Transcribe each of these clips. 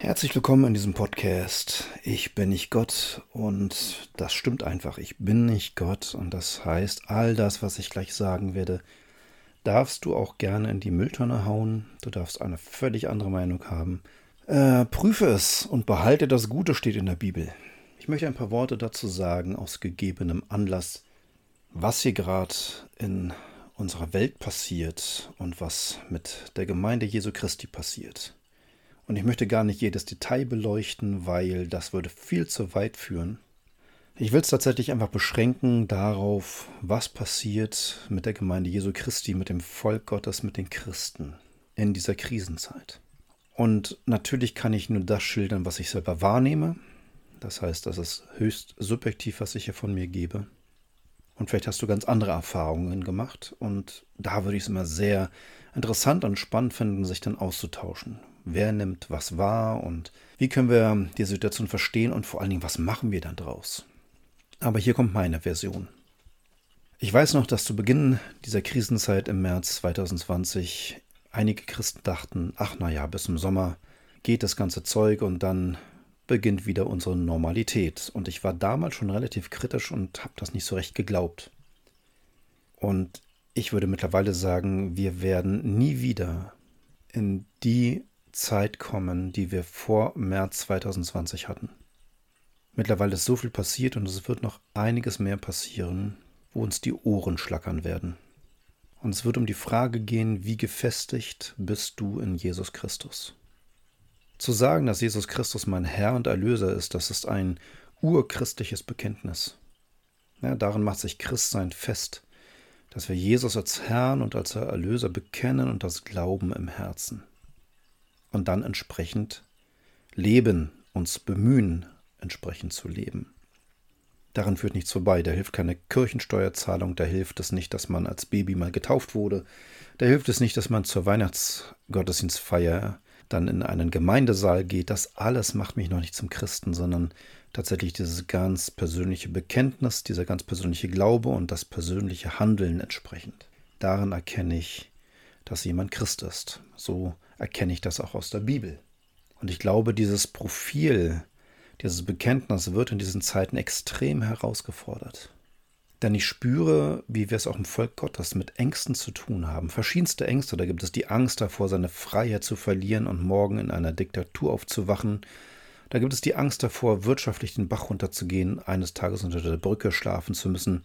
Herzlich willkommen in diesem Podcast. Ich bin nicht Gott und das stimmt einfach. Ich bin nicht Gott und das heißt, all das, was ich gleich sagen werde, darfst du auch gerne in die Mülltonne hauen. Du darfst eine völlig andere Meinung haben. Äh, prüfe es und behalte das Gute, steht in der Bibel. Ich möchte ein paar Worte dazu sagen, aus gegebenem Anlass, was hier gerade in unserer Welt passiert und was mit der Gemeinde Jesu Christi passiert. Und ich möchte gar nicht jedes Detail beleuchten, weil das würde viel zu weit führen. Ich will es tatsächlich einfach beschränken darauf, was passiert mit der Gemeinde Jesu Christi, mit dem Volk Gottes, mit den Christen in dieser Krisenzeit. Und natürlich kann ich nur das schildern, was ich selber wahrnehme. Das heißt, das ist höchst subjektiv, was ich hier von mir gebe. Und vielleicht hast du ganz andere Erfahrungen gemacht. Und da würde ich es immer sehr interessant und spannend finden, sich dann auszutauschen. Wer nimmt was wahr und wie können wir die Situation verstehen und vor allen Dingen, was machen wir dann draus? Aber hier kommt meine Version. Ich weiß noch, dass zu Beginn dieser Krisenzeit im März 2020 einige Christen dachten, ach naja, bis zum Sommer geht das ganze Zeug und dann beginnt wieder unsere Normalität. Und ich war damals schon relativ kritisch und habe das nicht so recht geglaubt. Und ich würde mittlerweile sagen, wir werden nie wieder in die Zeit kommen, die wir vor März 2020 hatten. Mittlerweile ist so viel passiert und es wird noch einiges mehr passieren, wo uns die Ohren schlackern werden. Und es wird um die Frage gehen, wie gefestigt bist du in Jesus Christus? Zu sagen, dass Jesus Christus mein Herr und Erlöser ist, das ist ein urchristliches Bekenntnis. Ja, darin macht sich Christsein fest, dass wir Jesus als Herrn und als Erlöser bekennen und das Glauben im Herzen und dann entsprechend leben, uns bemühen, entsprechend zu leben. Daran führt nichts vorbei. Da hilft keine Kirchensteuerzahlung, da hilft es nicht, dass man als Baby mal getauft wurde, da hilft es nicht, dass man zur Weihnachtsgottesdienstfeier dann in einen Gemeindesaal geht. Das alles macht mich noch nicht zum Christen, sondern tatsächlich dieses ganz persönliche Bekenntnis, dieser ganz persönliche Glaube und das persönliche Handeln entsprechend. Darin erkenne ich, dass jemand Christ ist. So erkenne ich das auch aus der Bibel. Und ich glaube, dieses Profil, dieses Bekenntnis wird in diesen Zeiten extrem herausgefordert. Denn ich spüre, wie wir es auch im Volk Gottes mit Ängsten zu tun haben. Verschiedenste Ängste. Da gibt es die Angst davor, seine Freiheit zu verlieren und morgen in einer Diktatur aufzuwachen. Da gibt es die Angst davor, wirtschaftlich den Bach runterzugehen, eines Tages unter der Brücke schlafen zu müssen.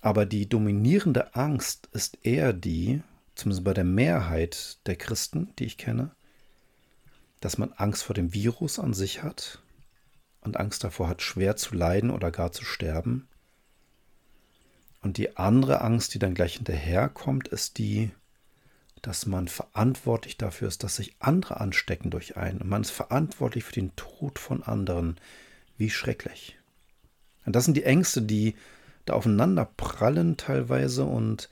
Aber die dominierende Angst ist eher die, zumindest bei der Mehrheit der Christen, die ich kenne, dass man Angst vor dem Virus an sich hat und Angst davor hat, schwer zu leiden oder gar zu sterben. Und die andere Angst, die dann gleich hinterherkommt, ist die, dass man verantwortlich dafür ist, dass sich andere anstecken durch einen. Und man ist verantwortlich für den Tod von anderen. Wie schrecklich. Und das sind die Ängste, die da aufeinander prallen teilweise und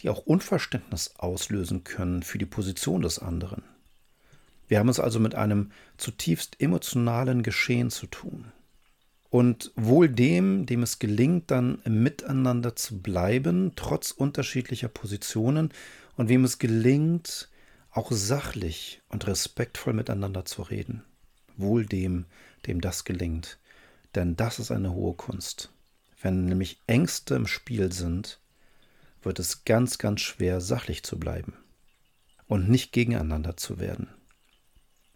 die auch Unverständnis auslösen können für die Position des anderen. Wir haben es also mit einem zutiefst emotionalen Geschehen zu tun. Und wohl dem, dem es gelingt, dann Miteinander zu bleiben, trotz unterschiedlicher Positionen, und wem es gelingt, auch sachlich und respektvoll miteinander zu reden. Wohl dem, dem das gelingt. Denn das ist eine hohe Kunst. Wenn nämlich Ängste im Spiel sind, wird es ganz, ganz schwer, sachlich zu bleiben und nicht gegeneinander zu werden.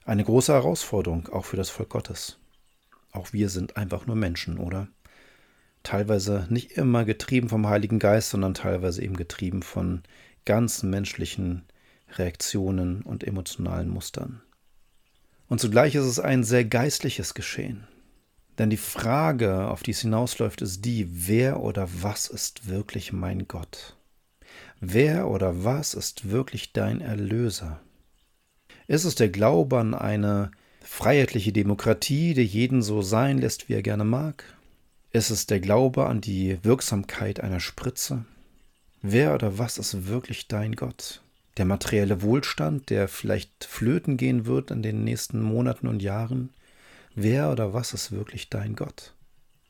Eine große Herausforderung auch für das Volk Gottes. Auch wir sind einfach nur Menschen, oder? Teilweise nicht immer getrieben vom Heiligen Geist, sondern teilweise eben getrieben von ganz menschlichen Reaktionen und emotionalen Mustern. Und zugleich ist es ein sehr geistliches Geschehen. Denn die Frage, auf die es hinausläuft, ist die, wer oder was ist wirklich mein Gott? Wer oder was ist wirklich dein Erlöser? Ist es der Glaube an eine freiheitliche Demokratie, die jeden so sein lässt, wie er gerne mag? Ist es der Glaube an die Wirksamkeit einer Spritze? Wer oder was ist wirklich dein Gott? Der materielle Wohlstand, der vielleicht flöten gehen wird in den nächsten Monaten und Jahren? Wer oder was ist wirklich dein Gott?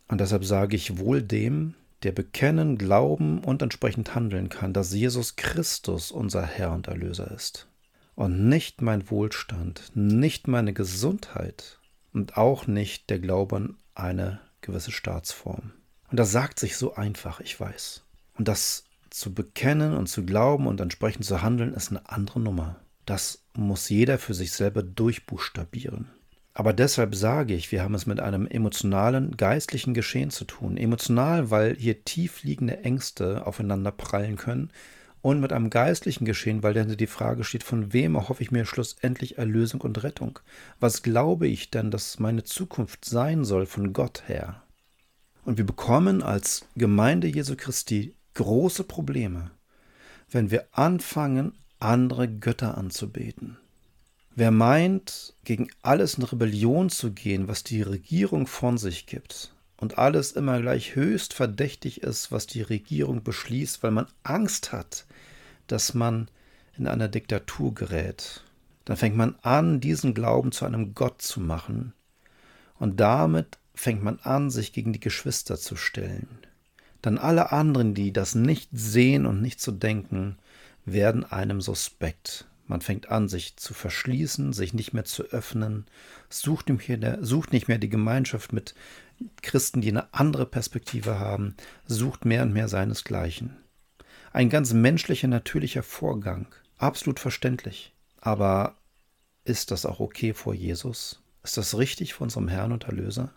Und deshalb sage ich wohl dem, der bekennen, glauben und entsprechend handeln kann, dass Jesus Christus unser Herr und Erlöser ist. und nicht mein Wohlstand, nicht meine Gesundheit und auch nicht der Glaube an eine gewisse Staatsform. Und das sagt sich so einfach, ich weiß. Und das zu bekennen und zu glauben und entsprechend zu handeln, ist eine andere Nummer. Das muss jeder für sich selber durchbuchstabieren. Aber deshalb sage ich, wir haben es mit einem emotionalen, geistlichen Geschehen zu tun. Emotional, weil hier tief liegende Ängste aufeinander prallen können. Und mit einem geistlichen Geschehen, weil dann die Frage steht, von wem erhoffe ich mir schlussendlich Erlösung und Rettung? Was glaube ich denn, dass meine Zukunft sein soll von Gott her? Und wir bekommen als Gemeinde Jesu Christi große Probleme, wenn wir anfangen, andere Götter anzubeten. Wer meint, gegen alles in Rebellion zu gehen, was die Regierung von sich gibt, und alles immer gleich höchst verdächtig ist, was die Regierung beschließt, weil man Angst hat, dass man in einer Diktatur gerät, dann fängt man an, diesen Glauben zu einem Gott zu machen, und damit fängt man an, sich gegen die Geschwister zu stellen. Dann alle anderen, die das nicht sehen und nicht zu denken, werden einem suspekt. Man fängt an, sich zu verschließen, sich nicht mehr zu öffnen, sucht nicht mehr, die Gemeinschaft mit Christen, die eine andere Perspektive haben, sucht mehr und mehr seinesgleichen. Ein ganz menschlicher, natürlicher Vorgang, absolut verständlich. Aber ist das auch okay vor Jesus? Ist das richtig vor unserem Herrn und Erlöser?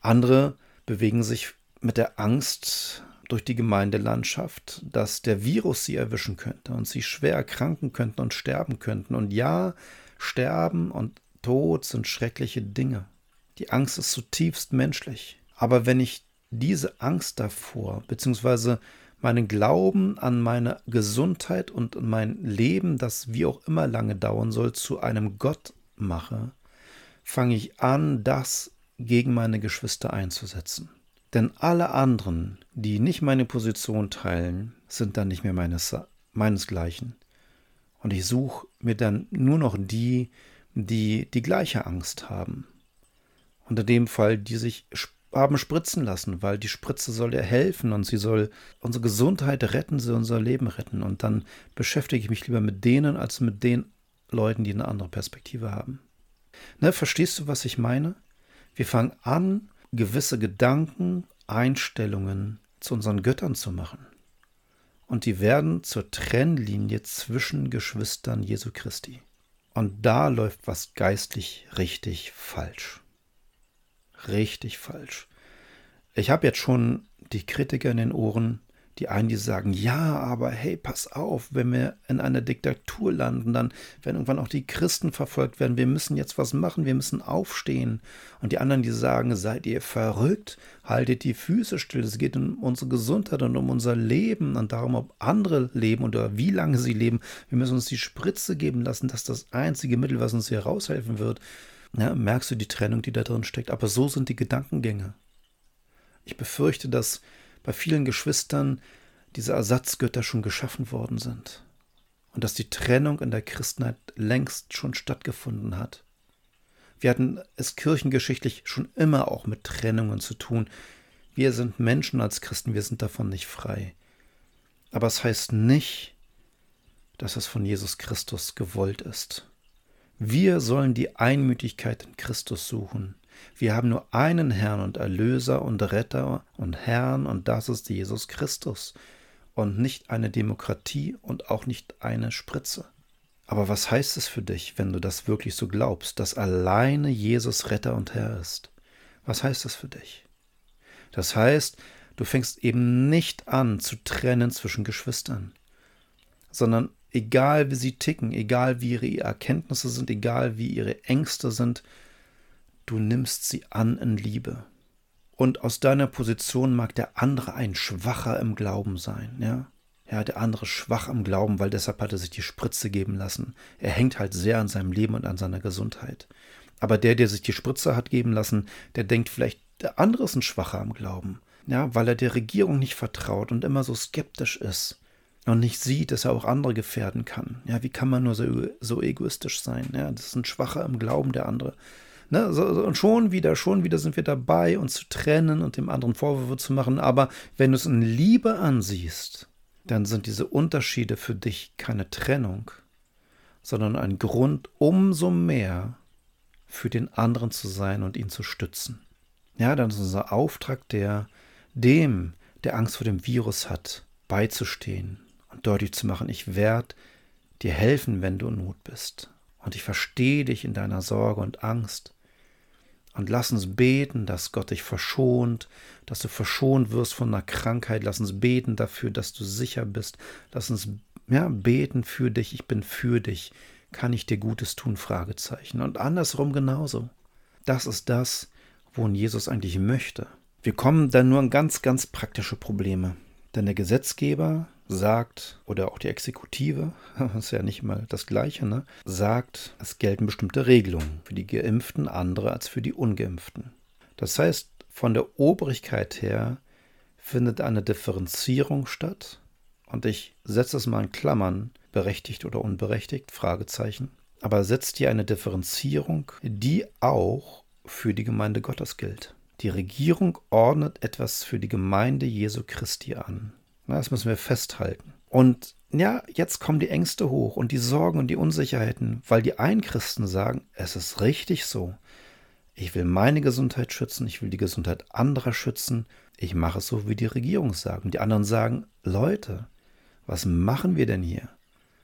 Andere bewegen sich mit der Angst durch die Gemeindelandschaft, dass der Virus sie erwischen könnte und sie schwer erkranken könnten und sterben könnten. Und ja, Sterben und Tod sind schreckliche Dinge. Die Angst ist zutiefst menschlich. Aber wenn ich diese Angst davor, beziehungsweise meinen Glauben an meine Gesundheit und mein Leben, das wie auch immer lange dauern soll, zu einem Gott mache, fange ich an, das gegen meine Geschwister einzusetzen. Denn alle anderen, die nicht meine Position teilen, sind dann nicht mehr meines, meinesgleichen. Und ich suche mir dann nur noch die, die die gleiche Angst haben. Unter dem Fall, die sich haben spritzen lassen, weil die Spritze soll ja helfen und sie soll unsere Gesundheit retten, sie unser Leben retten. Und dann beschäftige ich mich lieber mit denen als mit den Leuten, die eine andere Perspektive haben. Ne, verstehst du, was ich meine? Wir fangen an, gewisse Gedanken, Einstellungen zu unseren Göttern zu machen. Und die werden zur Trennlinie zwischen Geschwistern Jesu Christi. Und da läuft was geistlich richtig falsch. Richtig falsch. Ich habe jetzt schon die Kritiker in den Ohren, die einen, die sagen, ja, aber hey, pass auf, wenn wir in einer Diktatur landen, dann werden irgendwann auch die Christen verfolgt werden. Wir müssen jetzt was machen, wir müssen aufstehen. Und die anderen, die sagen, seid ihr verrückt, haltet die Füße still. Es geht um unsere Gesundheit und um unser Leben und darum, ob andere leben oder wie lange sie leben. Wir müssen uns die Spritze geben lassen. Das ist das einzige Mittel, was uns hier raushelfen wird. Ja, merkst du die Trennung, die da drin steckt? Aber so sind die Gedankengänge. Ich befürchte, dass bei vielen Geschwistern diese Ersatzgötter schon geschaffen worden sind und dass die Trennung in der Christenheit längst schon stattgefunden hat. Wir hatten es kirchengeschichtlich schon immer auch mit Trennungen zu tun. Wir sind Menschen als Christen, wir sind davon nicht frei. Aber es heißt nicht, dass es von Jesus Christus gewollt ist. Wir sollen die Einmütigkeit in Christus suchen. Wir haben nur einen Herrn und Erlöser und Retter und Herrn und das ist Jesus Christus und nicht eine Demokratie und auch nicht eine Spritze. Aber was heißt es für dich, wenn du das wirklich so glaubst, dass alleine Jesus Retter und Herr ist? Was heißt das für dich? Das heißt, du fängst eben nicht an zu trennen zwischen Geschwistern, sondern egal wie sie ticken, egal wie ihre Erkenntnisse sind, egal wie ihre Ängste sind, du nimmst sie an in Liebe. Und aus deiner Position mag der andere ein Schwacher im Glauben sein, ja? Ja, der andere schwach im Glauben, weil deshalb hat er sich die Spritze geben lassen. Er hängt halt sehr an seinem Leben und an seiner Gesundheit. Aber der, der sich die Spritze hat geben lassen, der denkt vielleicht, der andere ist ein Schwacher im Glauben. Ja, weil er der Regierung nicht vertraut und immer so skeptisch ist und nicht sieht, dass er auch andere gefährden kann. Ja, wie kann man nur so, so egoistisch sein? Ja, das ist ein Schwacher im Glauben, der andere. Ne, so, und schon wieder, schon wieder sind wir dabei, uns zu trennen und dem anderen Vorwürfe zu machen. Aber wenn du es in Liebe ansiehst, dann sind diese Unterschiede für dich keine Trennung, sondern ein Grund, umso mehr für den anderen zu sein und ihn zu stützen. Ja, dann ist unser Auftrag der, dem, der Angst vor dem Virus hat, beizustehen und deutlich zu machen, ich werde dir helfen, wenn du in Not bist. Und ich verstehe dich in deiner Sorge und Angst. Und lass uns beten, dass Gott dich verschont, dass du verschont wirst von einer Krankheit. Lass uns beten dafür, dass du sicher bist. Lass uns ja, beten für dich. Ich bin für dich. Kann ich dir Gutes tun? Fragezeichen. Und andersrum genauso. Das ist das, wohin Jesus eigentlich möchte. Wir kommen dann nur an ganz, ganz praktische Probleme. Denn der Gesetzgeber sagt, oder auch die Exekutive, das ist ja nicht mal das Gleiche, ne, sagt, es gelten bestimmte Regelungen für die Geimpften, andere als für die Ungeimpften. Das heißt, von der Obrigkeit her findet eine Differenzierung statt. Und ich setze es mal in Klammern, berechtigt oder unberechtigt, Fragezeichen. Aber setzt hier eine Differenzierung, die auch für die Gemeinde Gottes gilt. Die Regierung ordnet etwas für die Gemeinde Jesu Christi an. Das müssen wir festhalten. Und ja, jetzt kommen die Ängste hoch und die Sorgen und die Unsicherheiten, weil die einen Christen sagen, es ist richtig so. Ich will meine Gesundheit schützen, ich will die Gesundheit anderer schützen. Ich mache es so, wie die Regierung sagt. Und die anderen sagen, Leute, was machen wir denn hier?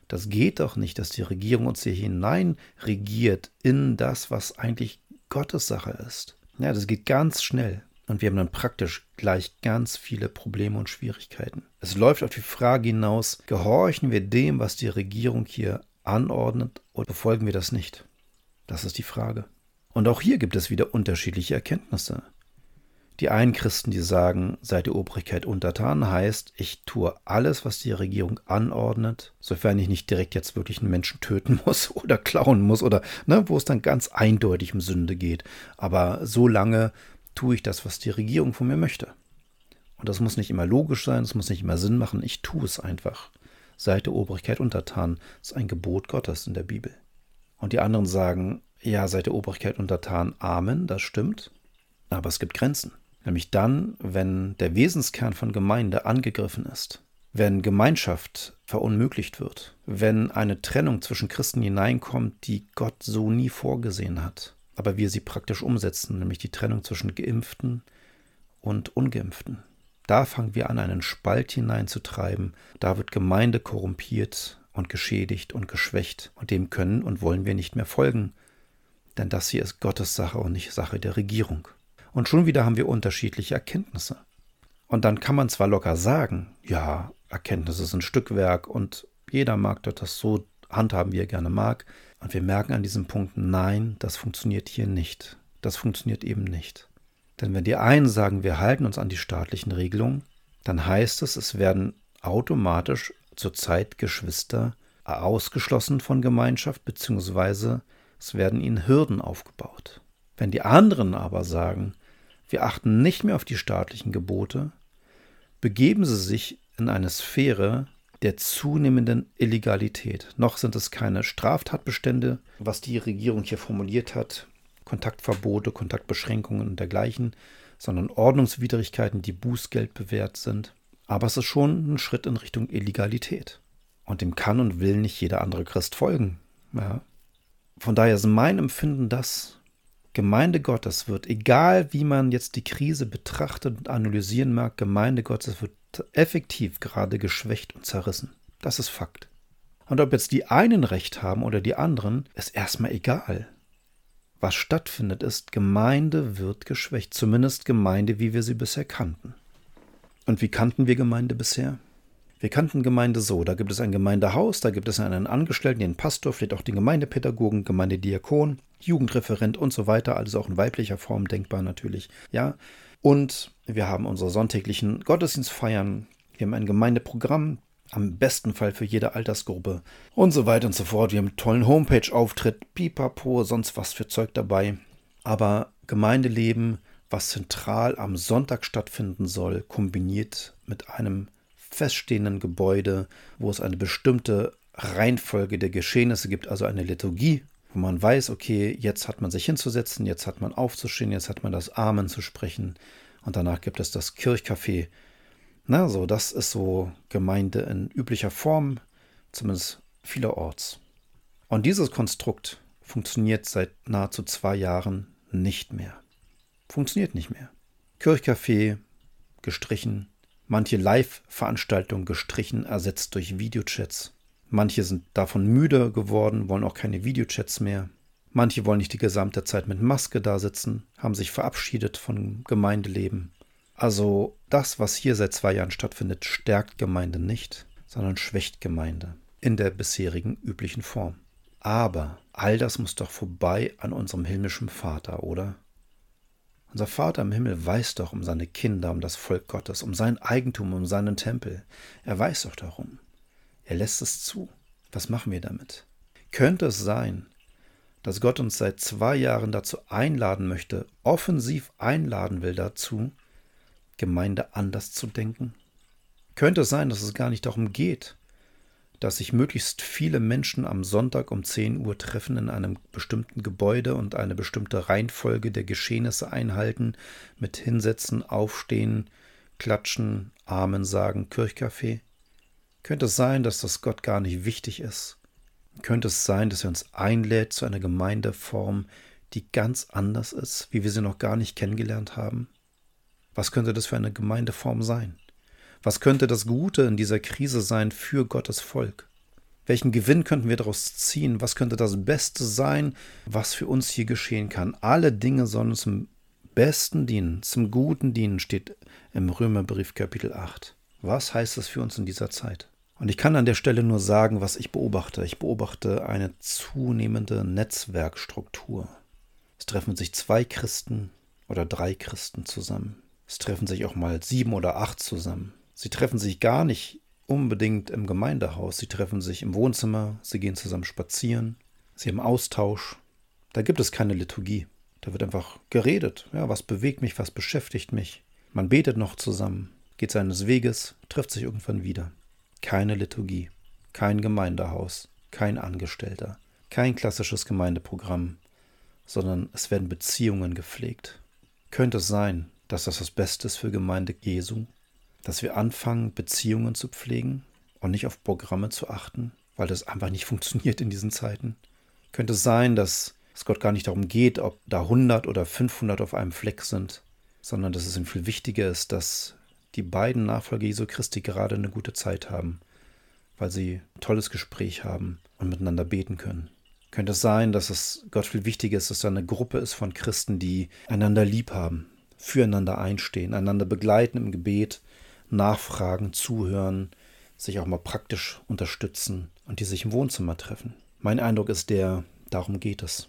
Das geht doch nicht, dass die Regierung uns hier hinein regiert in das, was eigentlich Gottes Sache ist. Ja, das geht ganz schnell. Und wir haben dann praktisch gleich ganz viele Probleme und Schwierigkeiten. Es läuft auf die Frage hinaus, gehorchen wir dem, was die Regierung hier anordnet, oder befolgen wir das nicht? Das ist die Frage. Und auch hier gibt es wieder unterschiedliche Erkenntnisse. Die einen Christen, die sagen, seid der Obrigkeit untertan, heißt, ich tue alles, was die Regierung anordnet, sofern ich nicht direkt jetzt wirklich einen Menschen töten muss oder klauen muss oder ne, wo es dann ganz eindeutig um Sünde geht. Aber so lange tue ich das, was die Regierung von mir möchte. Und das muss nicht immer logisch sein, es muss nicht immer Sinn machen, ich tue es einfach. Seid der Obrigkeit untertan, das ist ein Gebot Gottes in der Bibel. Und die anderen sagen, ja, seid der Obrigkeit untertan, Amen, das stimmt, aber es gibt Grenzen. Nämlich dann, wenn der Wesenskern von Gemeinde angegriffen ist, wenn Gemeinschaft verunmöglicht wird, wenn eine Trennung zwischen Christen hineinkommt, die Gott so nie vorgesehen hat, aber wir sie praktisch umsetzen, nämlich die Trennung zwischen Geimpften und Ungeimpften. Da fangen wir an, einen Spalt hineinzutreiben. Da wird Gemeinde korrumpiert und geschädigt und geschwächt. Und dem können und wollen wir nicht mehr folgen. Denn das hier ist Gottes Sache und nicht Sache der Regierung. Und schon wieder haben wir unterschiedliche Erkenntnisse. Und dann kann man zwar locker sagen, ja, Erkenntnisse sind Stückwerk und jeder mag das so handhaben, wie er gerne mag. Und wir merken an diesem Punkt, nein, das funktioniert hier nicht. Das funktioniert eben nicht. Denn wenn die einen sagen, wir halten uns an die staatlichen Regelungen, dann heißt es, es werden automatisch zurzeit Geschwister ausgeschlossen von Gemeinschaft, beziehungsweise es werden ihnen Hürden aufgebaut. Wenn die anderen aber sagen, wir achten nicht mehr auf die staatlichen Gebote, begeben sie sich in eine Sphäre, der zunehmenden Illegalität. Noch sind es keine Straftatbestände, was die Regierung hier formuliert hat, Kontaktverbote, Kontaktbeschränkungen und dergleichen, sondern Ordnungswidrigkeiten, die Bußgeld bewährt sind. Aber es ist schon ein Schritt in Richtung Illegalität. Und dem kann und will nicht jeder andere Christ folgen. Ja. Von daher ist mein Empfinden das, Gemeinde Gottes wird, egal wie man jetzt die Krise betrachtet und analysieren mag, Gemeinde Gottes wird effektiv gerade geschwächt und zerrissen. Das ist Fakt. Und ob jetzt die einen recht haben oder die anderen, ist erstmal egal. Was stattfindet ist, Gemeinde wird geschwächt, zumindest Gemeinde, wie wir sie bisher kannten. Und wie kannten wir Gemeinde bisher? Wir kannten Gemeinde so, da gibt es ein Gemeindehaus, da gibt es einen Angestellten, den Pastor, vielleicht auch den Gemeindepädagogen, Gemeindediakon, Jugendreferent und so weiter, also auch in weiblicher Form denkbar natürlich, ja. Und wir haben unsere sonntäglichen Gottesdienstfeiern. Wir haben ein Gemeindeprogramm, am besten Fall für jede Altersgruppe und so weiter und so fort. Wir haben einen tollen Homepage-Auftritt, pipapo, sonst was für Zeug dabei. Aber Gemeindeleben, was zentral am Sonntag stattfinden soll, kombiniert mit einem feststehenden Gebäude, wo es eine bestimmte Reihenfolge der Geschehnisse gibt, also eine Liturgie, wo man weiß, okay, jetzt hat man sich hinzusetzen, jetzt hat man aufzustehen, jetzt hat man das Amen zu sprechen und danach gibt es das Kirchcafé. Na, so, das ist so Gemeinde in üblicher Form, zumindest vielerorts. Und dieses Konstrukt funktioniert seit nahezu zwei Jahren nicht mehr. Funktioniert nicht mehr. Kirchcafé gestrichen, manche Live-Veranstaltungen gestrichen, ersetzt durch Videochats. Manche sind davon müde geworden, wollen auch keine Videochats mehr. Manche wollen nicht die gesamte Zeit mit Maske da sitzen, haben sich verabschiedet von Gemeindeleben. Also das, was hier seit zwei Jahren stattfindet, stärkt Gemeinde nicht, sondern schwächt Gemeinde in der bisherigen üblichen Form. Aber all das muss doch vorbei an unserem himmlischen Vater, oder? Unser Vater im Himmel weiß doch um seine Kinder, um das Volk Gottes, um sein Eigentum, um seinen Tempel. Er weiß doch darum. Er lässt es zu. Was machen wir damit? Könnte es sein, dass Gott uns seit zwei Jahren dazu einladen möchte, offensiv einladen will dazu, Gemeinde anders zu denken? Könnte es sein, dass es gar nicht darum geht, dass sich möglichst viele Menschen am Sonntag um 10 Uhr treffen in einem bestimmten Gebäude und eine bestimmte Reihenfolge der Geschehnisse einhalten, mit Hinsetzen, Aufstehen, Klatschen, Amen sagen, Kirchkaffee? Könnte es sein, dass das Gott gar nicht wichtig ist? Könnte es sein, dass er uns einlädt zu einer Gemeindeform, die ganz anders ist, wie wir sie noch gar nicht kennengelernt haben? Was könnte das für eine Gemeindeform sein? Was könnte das Gute in dieser Krise sein für Gottes Volk? Welchen Gewinn könnten wir daraus ziehen? Was könnte das Beste sein, was für uns hier geschehen kann? Alle Dinge sollen zum Besten dienen, zum Guten dienen, steht im Römerbrief Kapitel 8. Was heißt das für uns in dieser Zeit? Und ich kann an der Stelle nur sagen, was ich beobachte. Ich beobachte eine zunehmende Netzwerkstruktur. Es treffen sich zwei Christen oder drei Christen zusammen. Es treffen sich auch mal sieben oder acht zusammen. Sie treffen sich gar nicht unbedingt im Gemeindehaus. Sie treffen sich im Wohnzimmer, sie gehen zusammen spazieren, sie haben Austausch. Da gibt es keine Liturgie. Da wird einfach geredet. Ja, was bewegt mich, was beschäftigt mich. Man betet noch zusammen, geht seines Weges, trifft sich irgendwann wieder. Keine Liturgie, kein Gemeindehaus, kein Angestellter, kein klassisches Gemeindeprogramm, sondern es werden Beziehungen gepflegt. Könnte es sein, dass das das Beste ist für Gemeinde Jesu? Dass wir anfangen, Beziehungen zu pflegen und nicht auf Programme zu achten, weil das einfach nicht funktioniert in diesen Zeiten? Könnte es sein, dass es Gott gar nicht darum geht, ob da 100 oder 500 auf einem Fleck sind, sondern dass es ihm viel wichtiger ist, dass die beiden Nachfolger Jesu Christi gerade eine gute Zeit haben, weil sie ein tolles Gespräch haben und miteinander beten können. Könnte es sein, dass es Gott viel wichtiger ist, dass da eine Gruppe ist von Christen, die einander lieb haben, füreinander einstehen, einander begleiten im Gebet, nachfragen, zuhören, sich auch mal praktisch unterstützen und die sich im Wohnzimmer treffen. Mein Eindruck ist der, darum geht es.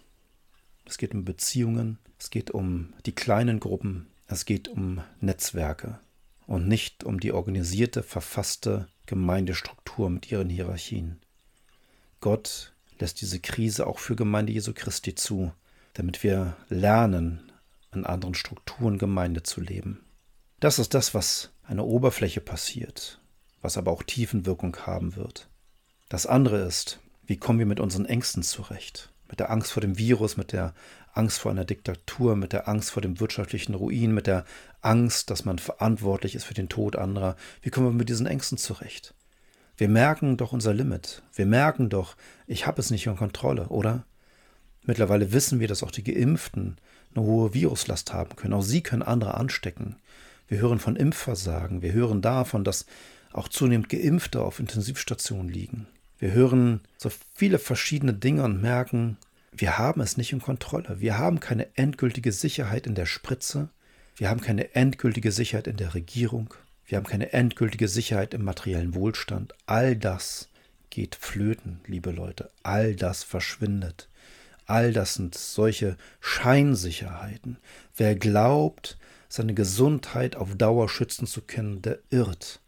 Es geht um Beziehungen, es geht um die kleinen Gruppen, es geht um Netzwerke und nicht um die organisierte, verfasste Gemeindestruktur mit ihren Hierarchien. Gott lässt diese Krise auch für Gemeinde Jesu Christi zu, damit wir lernen, in anderen Strukturen Gemeinde zu leben. Das ist das, was an der Oberfläche passiert, was aber auch Tiefenwirkung haben wird. Das andere ist, wie kommen wir mit unseren Ängsten zurecht? Mit der Angst vor dem Virus, mit der Angst vor einer Diktatur, mit der Angst vor dem wirtschaftlichen Ruin, mit der Angst, dass man verantwortlich ist für den Tod anderer. Wie kommen wir mit diesen Ängsten zurecht? Wir merken doch unser Limit. Wir merken doch, ich habe es nicht in Kontrolle, oder? Mittlerweile wissen wir, dass auch die Geimpften eine hohe Viruslast haben können. Auch sie können andere anstecken. Wir hören von Impfversagen. Wir hören davon, dass auch zunehmend Geimpfte auf Intensivstationen liegen. Wir hören so viele verschiedene Dinge und merken, wir haben es nicht in Kontrolle. Wir haben keine endgültige Sicherheit in der Spritze. Wir haben keine endgültige Sicherheit in der Regierung. Wir haben keine endgültige Sicherheit im materiellen Wohlstand. All das geht flöten, liebe Leute. All das verschwindet. All das sind solche Scheinsicherheiten. Wer glaubt, seine Gesundheit auf Dauer schützen zu können, der irrt.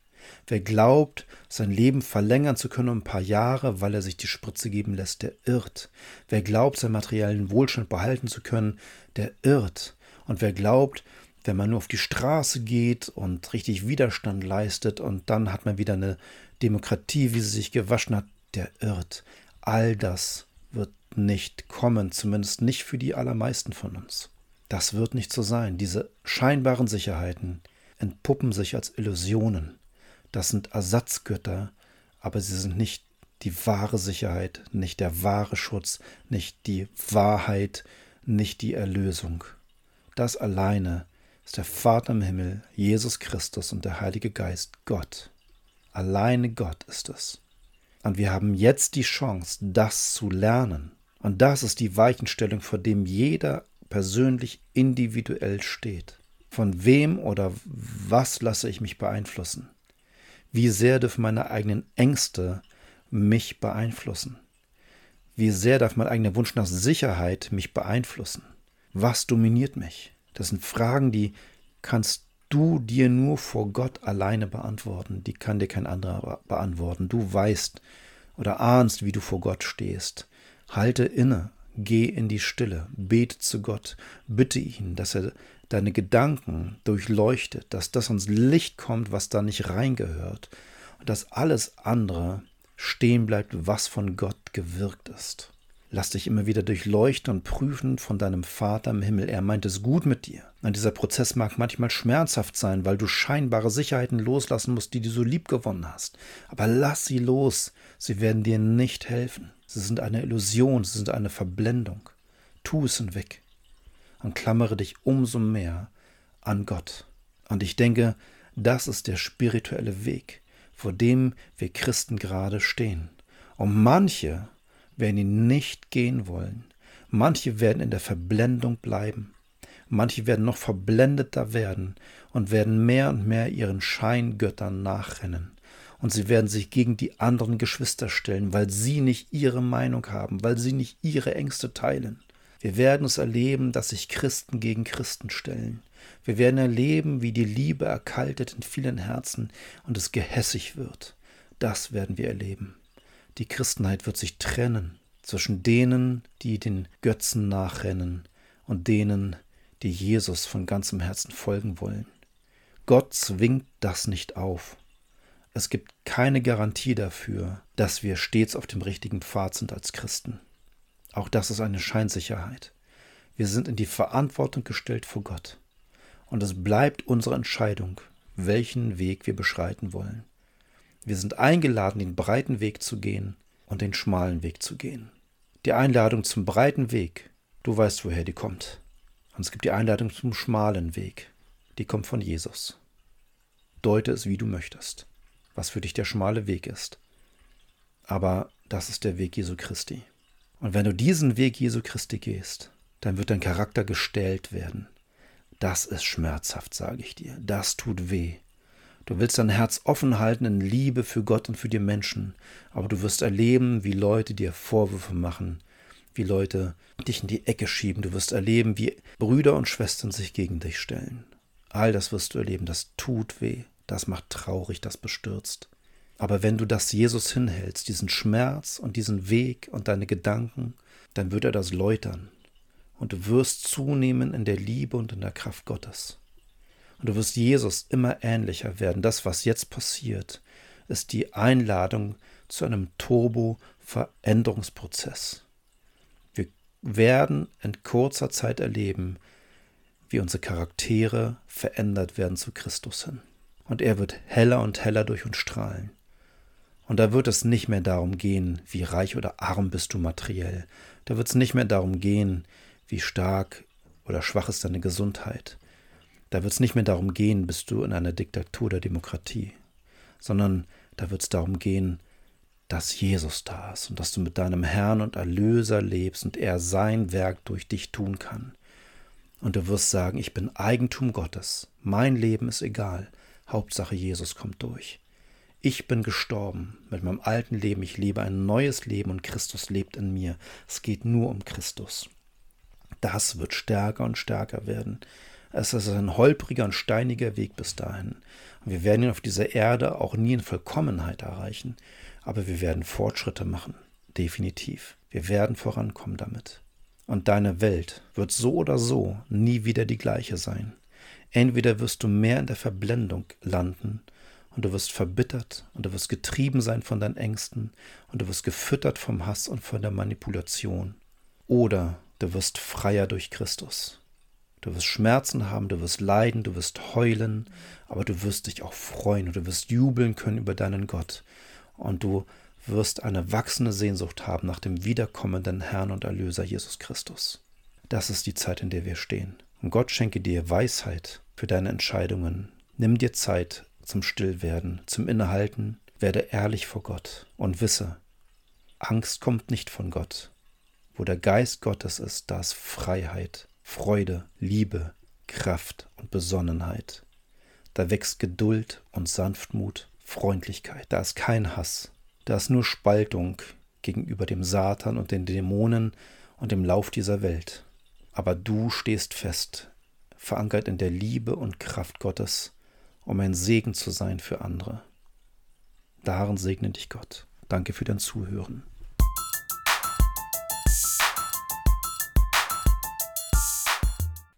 Wer glaubt, sein Leben verlängern zu können um ein paar Jahre, weil er sich die Spritze geben lässt, der irrt. Wer glaubt, seinen materiellen Wohlstand behalten zu können, der irrt. Und wer glaubt, wenn man nur auf die Straße geht und richtig Widerstand leistet und dann hat man wieder eine Demokratie, wie sie sich gewaschen hat, der irrt. All das wird nicht kommen, zumindest nicht für die allermeisten von uns. Das wird nicht so sein. Diese scheinbaren Sicherheiten entpuppen sich als Illusionen. Das sind Ersatzgötter, aber sie sind nicht die wahre Sicherheit, nicht der wahre Schutz, nicht die Wahrheit, nicht die Erlösung. Das alleine ist der Vater im Himmel, Jesus Christus und der Heilige Geist, Gott. Alleine Gott ist es. Und wir haben jetzt die Chance, das zu lernen. Und das ist die Weichenstellung, vor dem jeder persönlich individuell steht. Von wem oder was lasse ich mich beeinflussen? Wie sehr dürfen meine eigenen Ängste mich beeinflussen? Wie sehr darf mein eigener Wunsch nach Sicherheit mich beeinflussen? Was dominiert mich? Das sind Fragen, die kannst du dir nur vor Gott alleine beantworten. Die kann dir kein anderer beantworten. Du weißt oder ahnst, wie du vor Gott stehst. Halte inne, geh in die Stille, bete zu Gott, bitte ihn, dass er deine Gedanken durchleuchtet, dass das ans Licht kommt, was da nicht reingehört und dass alles andere stehen bleibt, was von Gott gewirkt ist. Lass dich immer wieder durchleuchten und prüfen von deinem Vater im Himmel. Er meint es gut mit dir. Und dieser Prozess mag manchmal schmerzhaft sein, weil du scheinbare Sicherheiten loslassen musst, die du so lieb gewonnen hast. Aber lass sie los. Sie werden dir nicht helfen. Sie sind eine Illusion, sie sind eine Verblendung. Tu es hinweg und klammere dich umso mehr an Gott. Und ich denke, das ist der spirituelle Weg, vor dem wir Christen gerade stehen. Und manche werden ihn nicht gehen wollen. Manche werden in der Verblendung bleiben. Manche werden noch verblendeter werden und werden mehr und mehr ihren Scheingöttern nachrennen. Und sie werden sich gegen die anderen Geschwister stellen, weil sie nicht ihre Meinung haben, weil sie nicht ihre Ängste teilen. Wir werden es erleben, dass sich Christen gegen Christen stellen. Wir werden erleben, wie die Liebe erkaltet in vielen Herzen und es gehässig wird. Das werden wir erleben. Die Christenheit wird sich trennen zwischen denen, die den Götzen nachrennen und denen, die Jesus von ganzem Herzen folgen wollen. Gott zwingt das nicht auf. Es gibt keine Garantie dafür, dass wir stets auf dem richtigen Pfad sind als Christen. Auch das ist eine Scheinsicherheit. Wir sind in die Verantwortung gestellt vor Gott. Und es bleibt unsere Entscheidung, welchen Weg wir beschreiten wollen. Wir sind eingeladen, den breiten Weg zu gehen und den schmalen Weg zu gehen. Die Einladung zum breiten Weg, du weißt, woher die kommt. Und es gibt die Einladung zum schmalen Weg, die kommt von Jesus. Deute es, wie du möchtest, was für dich der schmale Weg ist. Aber das ist der Weg Jesu Christi. Und wenn du diesen Weg Jesu Christi gehst, dann wird dein Charakter gestählt werden. Das ist schmerzhaft, sage ich dir. Das tut weh. Du willst dein Herz offen halten in Liebe für Gott und für die Menschen, aber du wirst erleben, wie Leute dir Vorwürfe machen, wie Leute dich in die Ecke schieben. Du wirst erleben, wie Brüder und Schwestern sich gegen dich stellen. All das wirst du erleben. Das tut weh. Das macht traurig. Das bestürzt. Aber wenn du das Jesus hinhältst, diesen Schmerz und diesen Weg und deine Gedanken, dann wird er das läutern. Und du wirst zunehmen in der Liebe und in der Kraft Gottes. Und du wirst Jesus immer ähnlicher werden. Das, was jetzt passiert, ist die Einladung zu einem Turbo-Veränderungsprozess. Wir werden in kurzer Zeit erleben, wie unsere Charaktere verändert werden zu Christus hin. Und er wird heller und heller durch uns strahlen. Und da wird es nicht mehr darum gehen, wie reich oder arm bist du materiell. Da wird es nicht mehr darum gehen, wie stark oder schwach ist deine Gesundheit. Da wird es nicht mehr darum gehen, bist du in einer Diktatur der Demokratie, sondern da wird es darum gehen, dass Jesus da ist und dass du mit deinem Herrn und Erlöser lebst und er sein Werk durch dich tun kann. Und du wirst sagen, ich bin Eigentum Gottes, mein Leben ist egal, Hauptsache Jesus kommt durch. Ich bin gestorben mit meinem alten Leben, ich lebe ein neues Leben und Christus lebt in mir. Es geht nur um Christus. Das wird stärker und stärker werden. Es ist ein holpriger und steiniger Weg bis dahin. Und wir werden ihn auf dieser Erde auch nie in Vollkommenheit erreichen, aber wir werden Fortschritte machen. Definitiv. Wir werden vorankommen damit. Und deine Welt wird so oder so nie wieder die gleiche sein. Entweder wirst du mehr in der Verblendung landen, und du wirst verbittert und du wirst getrieben sein von deinen Ängsten und du wirst gefüttert vom Hass und von der Manipulation. Oder du wirst freier durch Christus. Du wirst Schmerzen haben, du wirst leiden, du wirst heulen, aber du wirst dich auch freuen und du wirst jubeln können über deinen Gott. Und du wirst eine wachsende Sehnsucht haben nach dem wiederkommenden Herrn und Erlöser Jesus Christus. Das ist die Zeit, in der wir stehen. Und Gott schenke dir Weisheit für deine Entscheidungen. Nimm dir Zeit zum Stillwerden, zum Innehalten, werde ehrlich vor Gott und wisse, Angst kommt nicht von Gott. Wo der Geist Gottes ist, da ist Freiheit, Freude, Liebe, Kraft und Besonnenheit. Da wächst Geduld und Sanftmut, Freundlichkeit. Da ist kein Hass. Da ist nur Spaltung gegenüber dem Satan und den Dämonen und dem Lauf dieser Welt. Aber du stehst fest, verankert in der Liebe und Kraft Gottes, um ein Segen zu sein für andere. Darin segne dich Gott. Danke für dein Zuhören.